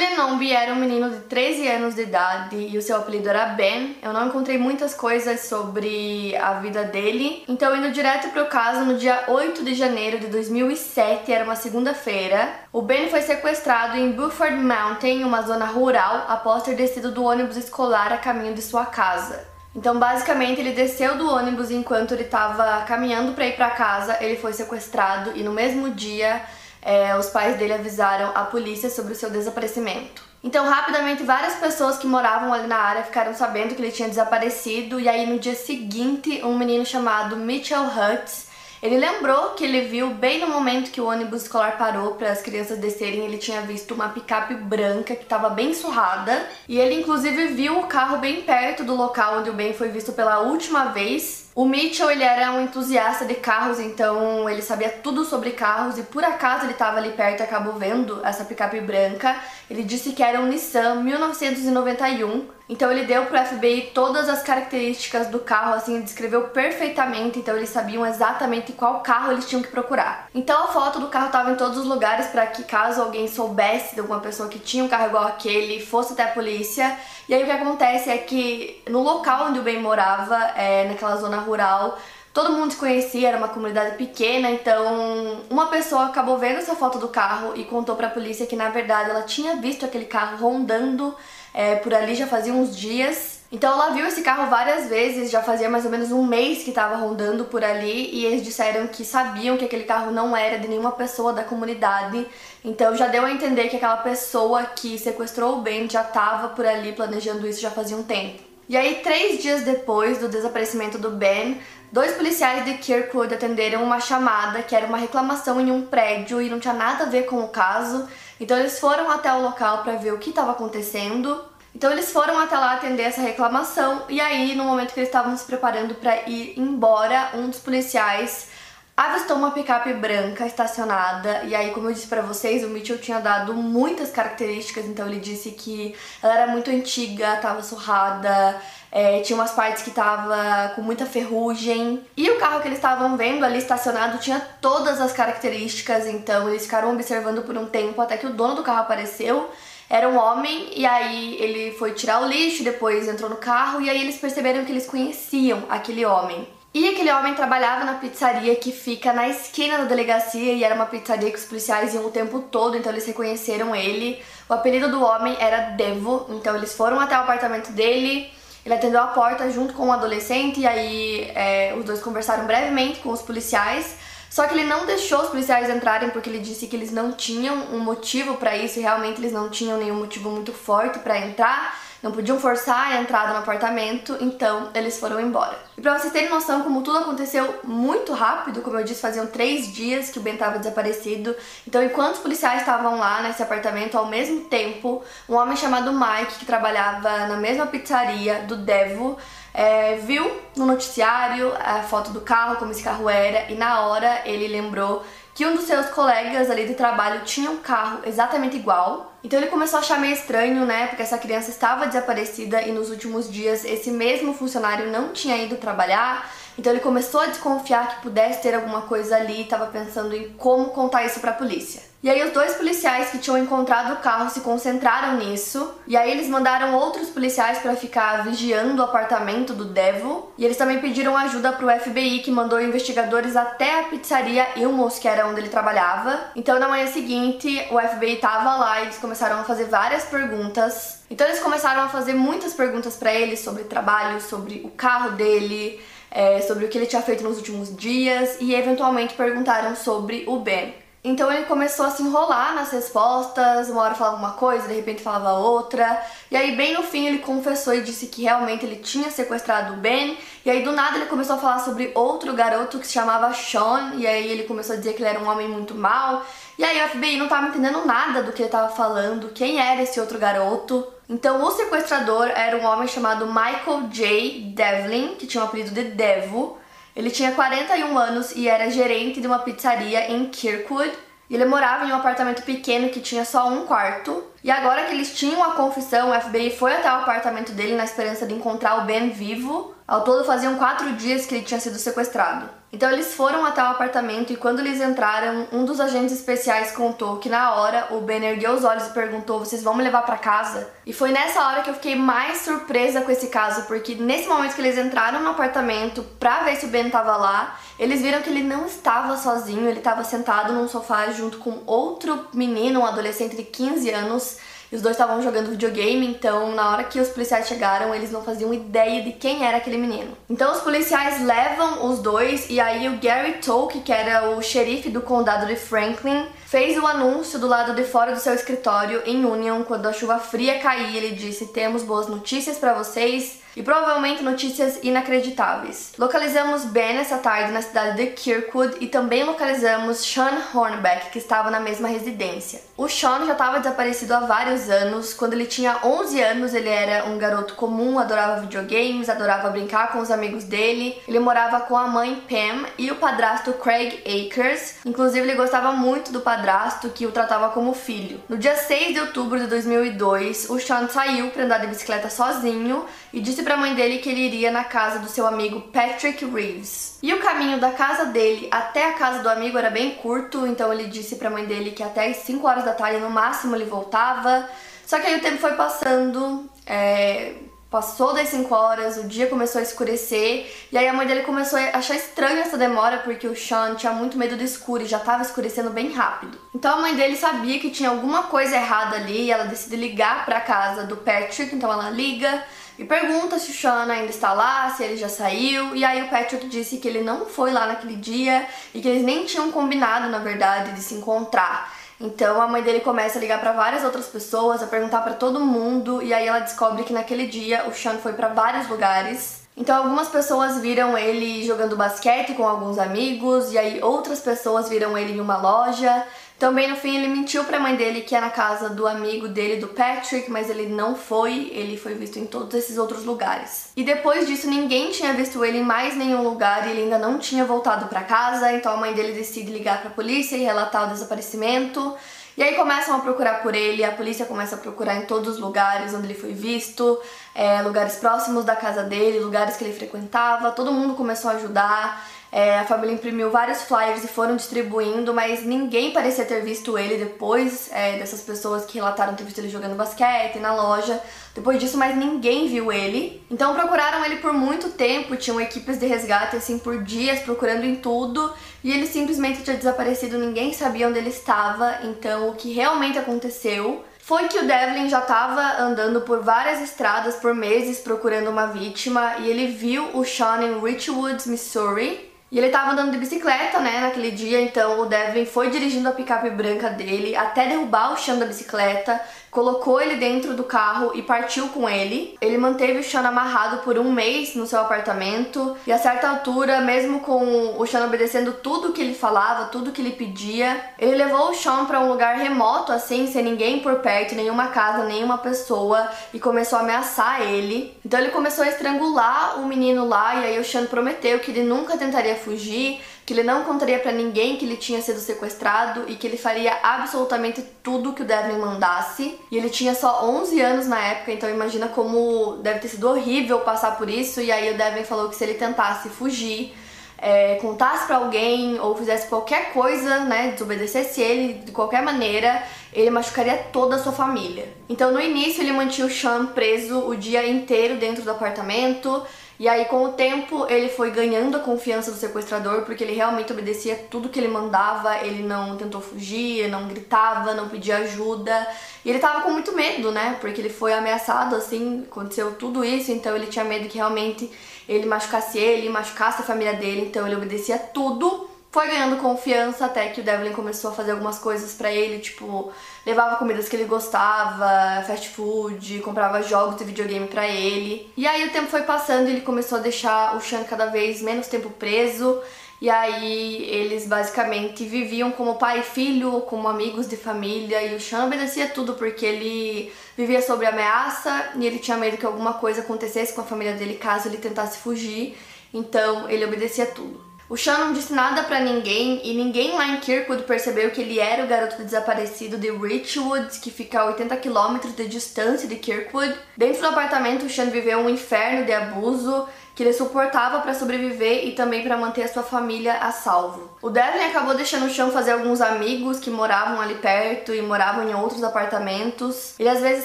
William Nombi era um menino de 13 anos de idade e o seu apelido era Ben. Eu não encontrei muitas coisas sobre a vida dele, então indo direto para o caso, no dia 8 de janeiro de 2007, era uma segunda-feira, o Ben foi sequestrado em Buford Mountain, uma zona rural, após ter descido do ônibus escolar a caminho de sua casa. Então, basicamente, ele desceu do ônibus enquanto ele estava caminhando para ir para casa, ele foi sequestrado e no mesmo dia é, os pais dele avisaram a polícia sobre o seu desaparecimento. Então, rapidamente, várias pessoas que moravam ali na área ficaram sabendo que ele tinha desaparecido, e aí no dia seguinte, um menino chamado Mitchell Hutz ele lembrou que ele viu bem no momento que o ônibus escolar parou para as crianças descerem, ele tinha visto uma picape branca que estava bem surrada, e ele inclusive viu o carro bem perto do local onde o Ben foi visto pela última vez. O Mitchell ele era um entusiasta de carros, então ele sabia tudo sobre carros e por acaso ele estava ali perto e acabou vendo essa picape branca. Ele disse que era um Nissan 1991 então ele deu pro FBI todas as características do carro, assim, descreveu perfeitamente, então eles sabiam exatamente qual carro eles tinham que procurar. Então a foto do carro estava em todos os lugares para que caso alguém soubesse de alguma pessoa que tinha um carro igual aquele, fosse até a polícia. E aí o que acontece é que no local onde o Ben morava, é, naquela zona rural, Todo mundo se conhecia, era uma comunidade pequena, então uma pessoa acabou vendo essa foto do carro e contou para a polícia que na verdade ela tinha visto aquele carro rondando é, por ali já fazia uns dias. Então ela viu esse carro várias vezes, já fazia mais ou menos um mês que estava rondando por ali e eles disseram que sabiam que aquele carro não era de nenhuma pessoa da comunidade. Então já deu a entender que aquela pessoa que sequestrou o Ben já estava por ali planejando isso já fazia um tempo. E aí, três dias depois do desaparecimento do Ben, dois policiais de Kirkwood atenderam uma chamada que era uma reclamação em um prédio e não tinha nada a ver com o caso. Então eles foram até o local para ver o que estava acontecendo. Então eles foram até lá atender essa reclamação e aí no momento que eles estavam se preparando para ir embora, um dos policiais avistou uma picape branca estacionada e aí como eu disse para vocês, o Mitchell tinha dado muitas características, então ele disse que ela era muito antiga, estava surrada, é, tinha umas partes que tava com muita ferrugem. E o carro que eles estavam vendo ali estacionado tinha todas as características, então eles ficaram observando por um tempo até que o dono do carro apareceu. Era um homem, e aí ele foi tirar o lixo, depois entrou no carro, e aí eles perceberam que eles conheciam aquele homem. E aquele homem trabalhava na pizzaria que fica na esquina da delegacia e era uma pizzaria que os policiais iam o tempo todo, então eles reconheceram ele. O apelido do homem era Devo, então eles foram até o apartamento dele, ele atendeu a porta junto com um adolescente e aí é, os dois conversaram brevemente com os policiais. Só que ele não deixou os policiais entrarem porque ele disse que eles não tinham um motivo para isso e realmente eles não tinham nenhum motivo muito forte para entrar não podiam forçar a entrada no apartamento, então eles foram embora. E pra vocês terem noção como tudo aconteceu muito rápido, como eu disse, faziam três dias que o Ben estava desaparecido. Então, enquanto os policiais estavam lá nesse apartamento, ao mesmo tempo, um homem chamado Mike, que trabalhava na mesma pizzaria do Devo, é, viu no noticiário a foto do carro, como esse carro era, e na hora ele lembrou que um dos seus colegas ali de trabalho tinha um carro exatamente igual. Então ele começou a achar meio estranho, né? Porque essa criança estava desaparecida e nos últimos dias esse mesmo funcionário não tinha ido trabalhar. Então ele começou a desconfiar que pudesse ter alguma coisa ali e estava pensando em como contar isso para a polícia. E aí os dois policiais que tinham encontrado o carro se concentraram nisso. E aí eles mandaram outros policiais para ficar vigiando o apartamento do Devo. E eles também pediram ajuda pro FBI, que mandou investigadores até a pizzaria Ilmos, que era onde ele trabalhava. Então na manhã seguinte, o FBI tava lá e eles começaram a fazer várias perguntas. Então eles começaram a fazer muitas perguntas para ele sobre trabalho, sobre o carro dele, é, sobre o que ele tinha feito nos últimos dias e eventualmente perguntaram sobre o Ben. Então ele começou a se enrolar nas respostas, uma hora falava uma coisa, de repente falava outra. E aí bem no fim ele confessou e disse que realmente ele tinha sequestrado o Ben. E aí do nada ele começou a falar sobre outro garoto que se chamava Sean, e aí ele começou a dizer que ele era um homem muito mau. E aí o FBI não tava entendendo nada do que ele tava falando, quem era esse outro garoto. Então o sequestrador era um homem chamado Michael J. Devlin, que tinha o apelido de Devo. Ele tinha 41 anos e era gerente de uma pizzaria em Kirkwood. Ele morava em um apartamento pequeno que tinha só um quarto. E agora que eles tinham a confissão, o FBI foi até o apartamento dele na esperança de encontrar o Ben vivo. Ao todo faziam quatro dias que ele tinha sido sequestrado. Então eles foram até o apartamento e quando eles entraram, um dos agentes especiais contou que na hora o Ben ergueu os olhos e perguntou: "Vocês vão me levar para casa?". E foi nessa hora que eu fiquei mais surpresa com esse caso, porque nesse momento que eles entraram no apartamento para ver se o Ben tava lá, eles viram que ele não estava sozinho, ele estava sentado num sofá junto com outro menino, um adolescente de 15 anos e os dois estavam jogando videogame, então na hora que os policiais chegaram, eles não faziam ideia de quem era aquele menino. Então os policiais levam os dois e aí o Gary Tolk, que era o xerife do condado de Franklin, fez o anúncio do lado de fora do seu escritório em Union quando a chuva fria caía. Ele disse: "Temos boas notícias para vocês e provavelmente notícias inacreditáveis. Localizamos Ben essa tarde na cidade de Kirkwood e também localizamos Sean Hornbeck, que estava na mesma residência. O Sean já estava desaparecido há vários anos. Quando ele tinha 11 anos, ele era um garoto comum, adorava videogames, adorava brincar com os amigos dele. Ele morava com a mãe Pam e o padrasto Craig Akers. Inclusive, ele gostava muito do padrasto, que o tratava como filho. No dia 6 de outubro de 2002, o Sean saiu para andar de bicicleta sozinho e disse para a mãe dele que ele iria na casa do seu amigo Patrick Reeves. E o caminho da casa dele até a casa do amigo era bem curto, então ele disse para a mãe dele que até as 5 horas da tarde no máximo ele voltava. Só que aí o tempo foi passando, é, Passou das 5 horas, o dia começou a escurecer, e aí a mãe dele começou a achar estranho essa demora porque o Sean tinha muito medo do escuro e já estava escurecendo bem rápido. Então a mãe dele sabia que tinha alguma coisa errada ali e ela decide ligar para casa do Patrick, então ela liga e pergunta se o Sean ainda está lá, se ele já saiu, e aí o Patrick disse que ele não foi lá naquele dia e que eles nem tinham combinado, na verdade, de se encontrar. Então a mãe dele começa a ligar para várias outras pessoas, a perguntar para todo mundo, e aí ela descobre que naquele dia o Sean foi para vários lugares. Então algumas pessoas viram ele jogando basquete com alguns amigos, e aí outras pessoas viram ele em uma loja. Também no fim ele mentiu para a mãe dele que é na casa do amigo dele, do Patrick, mas ele não foi, ele foi visto em todos esses outros lugares. E depois disso ninguém tinha visto ele em mais nenhum lugar e ele ainda não tinha voltado para casa, então a mãe dele decide ligar para a polícia e relatar o desaparecimento. E aí começam a procurar por ele, a polícia começa a procurar em todos os lugares onde ele foi visto, é, lugares próximos da casa dele, lugares que ele frequentava, todo mundo começou a ajudar. É, a família imprimiu vários flyers e foram distribuindo, mas ninguém parecia ter visto ele depois é, dessas pessoas que relataram ter visto ele jogando basquete na loja. Depois disso, mais ninguém viu ele. Então procuraram ele por muito tempo, tinham equipes de resgate assim por dias procurando em tudo e ele simplesmente tinha desaparecido, ninguém sabia onde ele estava. Então o que realmente aconteceu foi que o Devlin já estava andando por várias estradas por meses procurando uma vítima e ele viu o Sean em Richwoods, Missouri, e ele tava andando de bicicleta, né, naquele dia, então o Devin foi dirigindo a picape branca dele até derrubar o chão da bicicleta, colocou ele dentro do carro e partiu com ele. Ele manteve o Sean amarrado por um mês no seu apartamento e a certa altura, mesmo com o Sean obedecendo tudo que ele falava, tudo que ele pedia, ele levou o Sean para um lugar remoto, assim, sem ninguém por perto, nenhuma casa, nenhuma pessoa e começou a ameaçar ele. Então ele começou a estrangular o menino lá e aí o Sean prometeu que ele nunca tentaria fugir, que ele não contaria para ninguém que ele tinha sido sequestrado e que ele faria absolutamente tudo que o Devlin mandasse. E ele tinha só 11 anos na época, então imagina como deve ter sido horrível passar por isso. E aí o Devlin falou que se ele tentasse fugir, é, contasse para alguém ou fizesse qualquer coisa, né, desobedecesse ele de qualquer maneira, ele machucaria toda a sua família. Então no início ele mantinha o Sean preso o dia inteiro dentro do apartamento. E aí, com o tempo, ele foi ganhando a confiança do sequestrador, porque ele realmente obedecia tudo que ele mandava, ele não tentou fugir, não gritava, não pedia ajuda. E ele tava com muito medo, né? Porque ele foi ameaçado, assim, aconteceu tudo isso, então ele tinha medo que realmente ele machucasse ele, machucasse a família dele, então ele obedecia tudo foi ganhando confiança até que o Devlin começou a fazer algumas coisas para ele, tipo, levava comidas que ele gostava, fast food, comprava jogos de videogame para ele. E aí o tempo foi passando e ele começou a deixar o Sean cada vez menos tempo preso. E aí eles basicamente viviam como pai e filho, como amigos de família, e o Sean obedecia tudo porque ele vivia sob ameaça e ele tinha medo que alguma coisa acontecesse com a família dele caso ele tentasse fugir. Então ele obedecia tudo. O Sean não disse nada para ninguém e ninguém lá em Kirkwood percebeu que ele era o garoto desaparecido de Richwood, que fica a 80 km de distância de Kirkwood. Dentro do apartamento, o Sean viveu um inferno de abuso, que ele suportava para sobreviver e também para manter a sua família a salvo. O Devlin acabou deixando o chão fazer alguns amigos que moravam ali perto e moravam em outros apartamentos. Ele às vezes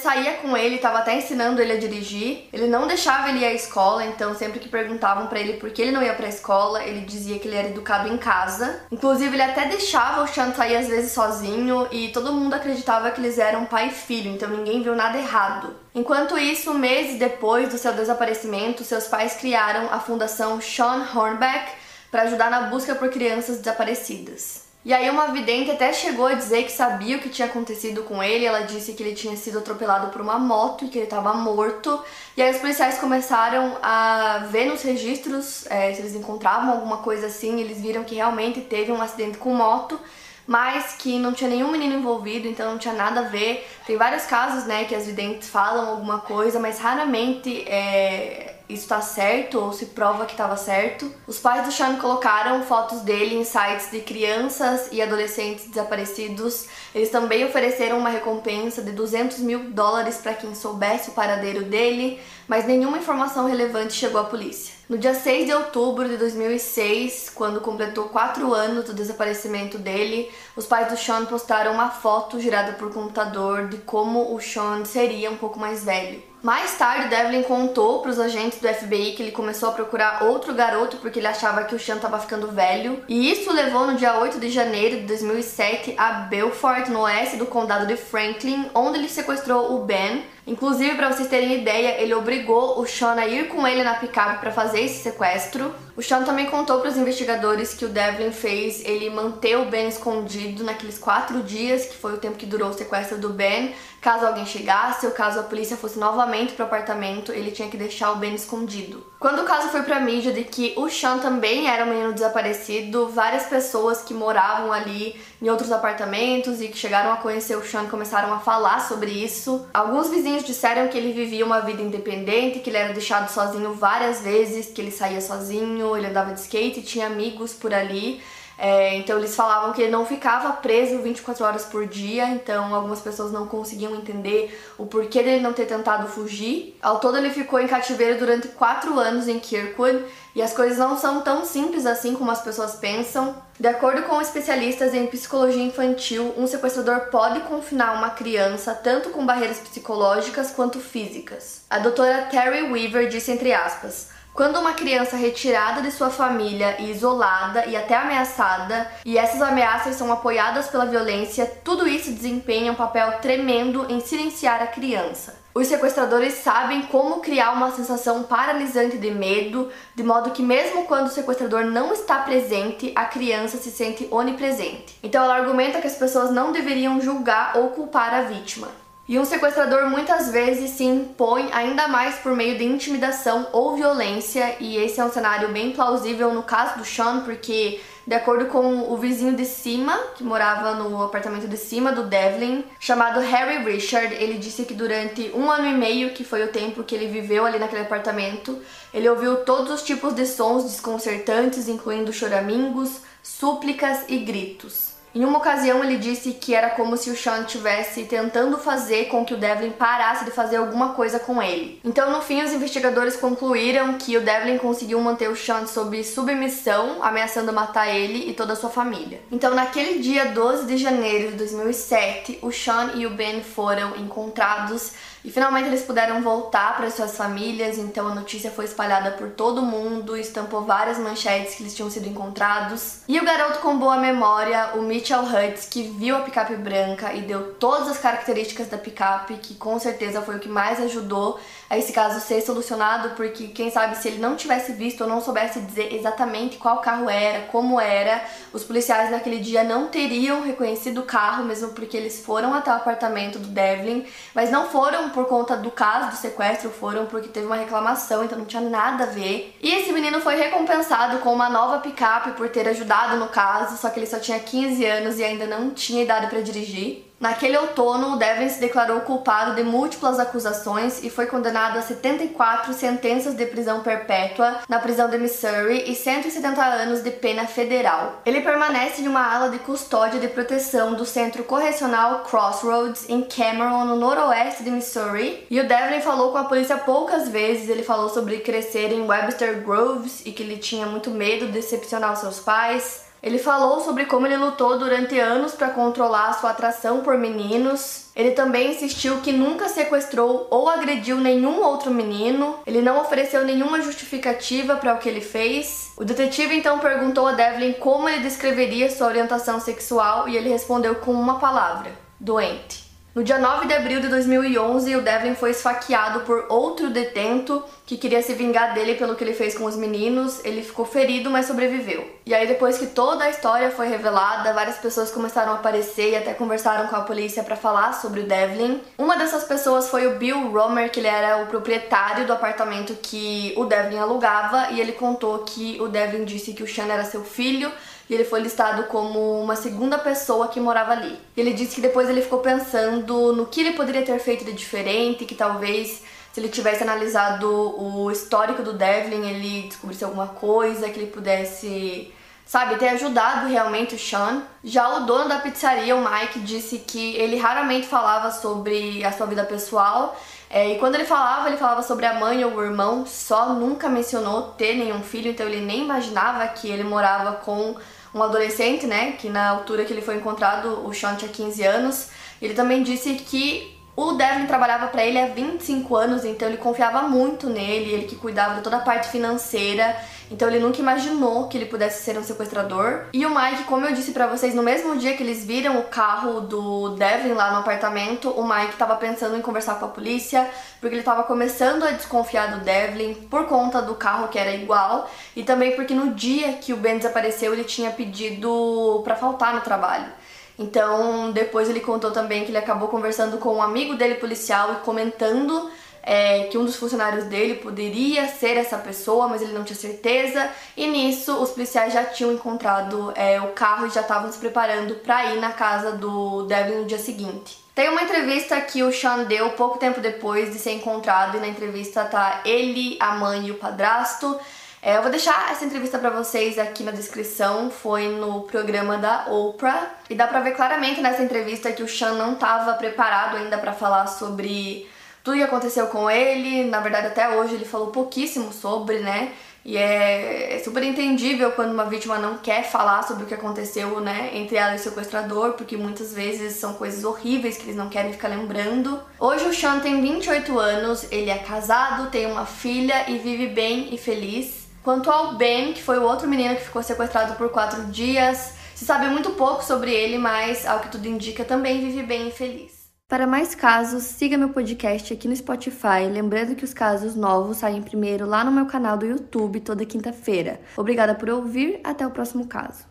saía com ele, estava até ensinando ele a dirigir. Ele não deixava ele ir à escola, então sempre que perguntavam para ele por que ele não ia para a escola, ele dizia que ele era educado em casa. Inclusive, ele até deixava o Chan sair às vezes sozinho e todo mundo acreditava que eles eram pai e filho, então ninguém viu nada errado. Enquanto isso, meses depois do seu desaparecimento, seus pais criaram a Fundação Sean Hornbeck para ajudar na busca por crianças desaparecidas. E aí uma vidente até chegou a dizer que sabia o que tinha acontecido com ele. Ela disse que ele tinha sido atropelado por uma moto e que ele estava morto. E aí os policiais começaram a ver nos registros é, se eles encontravam alguma coisa assim. Eles viram que realmente teve um acidente com moto mas que não tinha nenhum menino envolvido, então não tinha nada a ver. Tem vários casos, né, que as videntes falam alguma coisa, mas raramente é, isso está certo ou se prova que estava certo. Os pais do Sean colocaram fotos dele em sites de crianças e adolescentes desaparecidos. Eles também ofereceram uma recompensa de 200 mil dólares para quem soubesse o paradeiro dele, mas nenhuma informação relevante chegou à polícia. No dia 6 de outubro de 2006, quando completou 4 anos do desaparecimento dele, os pais do Sean postaram uma foto gerada por computador de como o Sean seria um pouco mais velho. Mais tarde, Devlin contou para os agentes do FBI que ele começou a procurar outro garoto porque ele achava que o Sean estava ficando velho. E isso levou no dia 8 de janeiro de 2007 a Belfort, no oeste do condado de Franklin, onde ele sequestrou o Ben Inclusive, para vocês terem ideia, ele obrigou o Sean a ir com ele na picape para fazer esse sequestro. O Sean também contou para os investigadores que o Devlin fez ele manter o Ben escondido naqueles quatro dias, que foi o tempo que durou o sequestro do Ben. Caso alguém chegasse ou caso a polícia fosse novamente para o apartamento, ele tinha que deixar o Ben escondido. Quando o caso foi para mídia de que o Sean também era um menino desaparecido, várias pessoas que moravam ali em outros apartamentos e que chegaram a conhecer o Sean começaram a falar sobre isso. Alguns vizinhos disseram que ele vivia uma vida independente, que ele era deixado sozinho várias vezes, que ele saía sozinho, ele andava de skate, tinha amigos por ali. É, então eles falavam que ele não ficava preso 24 horas por dia, então algumas pessoas não conseguiam entender o porquê dele não ter tentado fugir. Ao todo ele ficou em cativeiro durante 4 anos em Kirkwood e as coisas não são tão simples assim como as pessoas pensam. De acordo com especialistas em psicologia infantil, um sequestrador pode confinar uma criança tanto com barreiras psicológicas quanto físicas. A doutora Terry Weaver disse entre aspas: quando uma criança é retirada de sua família e isolada e até ameaçada, e essas ameaças são apoiadas pela violência, tudo isso desempenha um papel tremendo em silenciar a criança. Os sequestradores sabem como criar uma sensação paralisante de medo, de modo que, mesmo quando o sequestrador não está presente, a criança se sente onipresente. Então, ela argumenta que as pessoas não deveriam julgar ou culpar a vítima. E um sequestrador muitas vezes se impõe ainda mais por meio de intimidação ou violência, e esse é um cenário bem plausível no caso do Sean, porque, de acordo com o vizinho de cima, que morava no apartamento de cima do Devlin, chamado Harry Richard, ele disse que durante um ano e meio, que foi o tempo que ele viveu ali naquele apartamento, ele ouviu todos os tipos de sons desconcertantes, incluindo choramingos, súplicas e gritos. Em uma ocasião, ele disse que era como se o Sean estivesse tentando fazer com que o Devlin parasse de fazer alguma coisa com ele. Então, no fim, os investigadores concluíram que o Devlin conseguiu manter o Sean sob submissão, ameaçando matar ele e toda a sua família. Então, naquele dia 12 de janeiro de 2007, o Sean e o Ben foram encontrados e finalmente eles puderam voltar para suas famílias, então a notícia foi espalhada por todo mundo, estampou várias manchetes que eles tinham sido encontrados. E o garoto com boa memória, o Mitchell Hutz, que viu a picape branca e deu todas as características da picape, que com certeza foi o que mais ajudou a esse caso ser solucionado, porque quem sabe se ele não tivesse visto ou não soubesse dizer exatamente qual carro era, como era, os policiais naquele dia não teriam reconhecido o carro, mesmo porque eles foram até o apartamento do Devlin, mas não foram por conta do caso do sequestro, foram porque teve uma reclamação, então não tinha nada a ver. E esse menino foi recompensado com uma nova picape por ter ajudado no caso, só que ele só tinha 15 anos e ainda não tinha idade para dirigir. Naquele outono, Devlin se declarou culpado de múltiplas acusações e foi condenado a 74 sentenças de prisão perpétua na prisão de Missouri e 170 anos de pena federal. Ele permanece em uma ala de custódia de proteção do Centro Correcional Crossroads em Cameron, no noroeste de Missouri. E o Devlin falou com a polícia poucas vezes. Ele falou sobre crescer em Webster Groves e que ele tinha muito medo de decepcionar os seus pais. Ele falou sobre como ele lutou durante anos para controlar sua atração por meninos. Ele também insistiu que nunca sequestrou ou agrediu nenhum outro menino. Ele não ofereceu nenhuma justificativa para o que ele fez. O detetive então perguntou a Devlin como ele descreveria sua orientação sexual e ele respondeu com uma palavra: doente. No dia 9 de abril de 2011, o Devlin foi esfaqueado por outro detento que queria se vingar dele pelo que ele fez com os meninos. Ele ficou ferido, mas sobreviveu. E aí, depois que toda a história foi revelada, várias pessoas começaram a aparecer e até conversaram com a polícia para falar sobre o Devlin. Uma dessas pessoas foi o Bill Romer, que ele era o proprietário do apartamento que o Devlin alugava, e ele contou que o Devlin disse que o Sean era seu filho e ele foi listado como uma segunda pessoa que morava ali. Ele disse que depois ele ficou pensando no que ele poderia ter feito de diferente, que talvez se ele tivesse analisado o histórico do Devlin, ele descobrisse alguma coisa, que ele pudesse, sabe, ter ajudado realmente o Sean. Já o dono da pizzaria, o Mike, disse que ele raramente falava sobre a sua vida pessoal. É, e quando ele falava, ele falava sobre a mãe ou o irmão, só nunca mencionou ter nenhum filho, então ele nem imaginava que ele morava com um adolescente, né, que na altura que ele foi encontrado, o Sean tinha 15 anos. Ele também disse que o Devlin trabalhava para ele há 25 anos, então ele confiava muito nele, ele que cuidava de toda a parte financeira, então ele nunca imaginou que ele pudesse ser um sequestrador. E o Mike, como eu disse para vocês, no mesmo dia que eles viram o carro do Devlin lá no apartamento, o Mike estava pensando em conversar com a polícia, porque ele estava começando a desconfiar do Devlin por conta do carro que era igual e também porque no dia que o Ben desapareceu, ele tinha pedido para faltar no trabalho. Então, depois ele contou também que ele acabou conversando com um amigo dele policial e comentando é, que um dos funcionários dele poderia ser essa pessoa, mas ele não tinha certeza. E nisso, os policiais já tinham encontrado é, o carro e já estavam se preparando para ir na casa do Devin no dia seguinte. Tem uma entrevista que o Sean deu pouco tempo depois de ser encontrado, e na entrevista tá ele, a mãe e o padrasto. É, eu vou deixar essa entrevista para vocês aqui na descrição, foi no programa da Oprah, e dá pra ver claramente nessa entrevista que o Sean não estava preparado ainda para falar sobre tudo que aconteceu com ele, na verdade até hoje ele falou pouquíssimo sobre, né? E é, é, super entendível quando uma vítima não quer falar sobre o que aconteceu, né, entre ela e o sequestrador, porque muitas vezes são coisas horríveis que eles não querem ficar lembrando. Hoje o Sean tem 28 anos, ele é casado, tem uma filha e vive bem e feliz. Quanto ao Ben, que foi o outro menino que ficou sequestrado por quatro dias, se sabe muito pouco sobre ele, mas ao que tudo indica também vive bem e feliz. Para mais casos, siga meu podcast aqui no Spotify, lembrando que os casos novos saem primeiro lá no meu canal do YouTube toda quinta-feira. Obrigada por ouvir, até o próximo caso.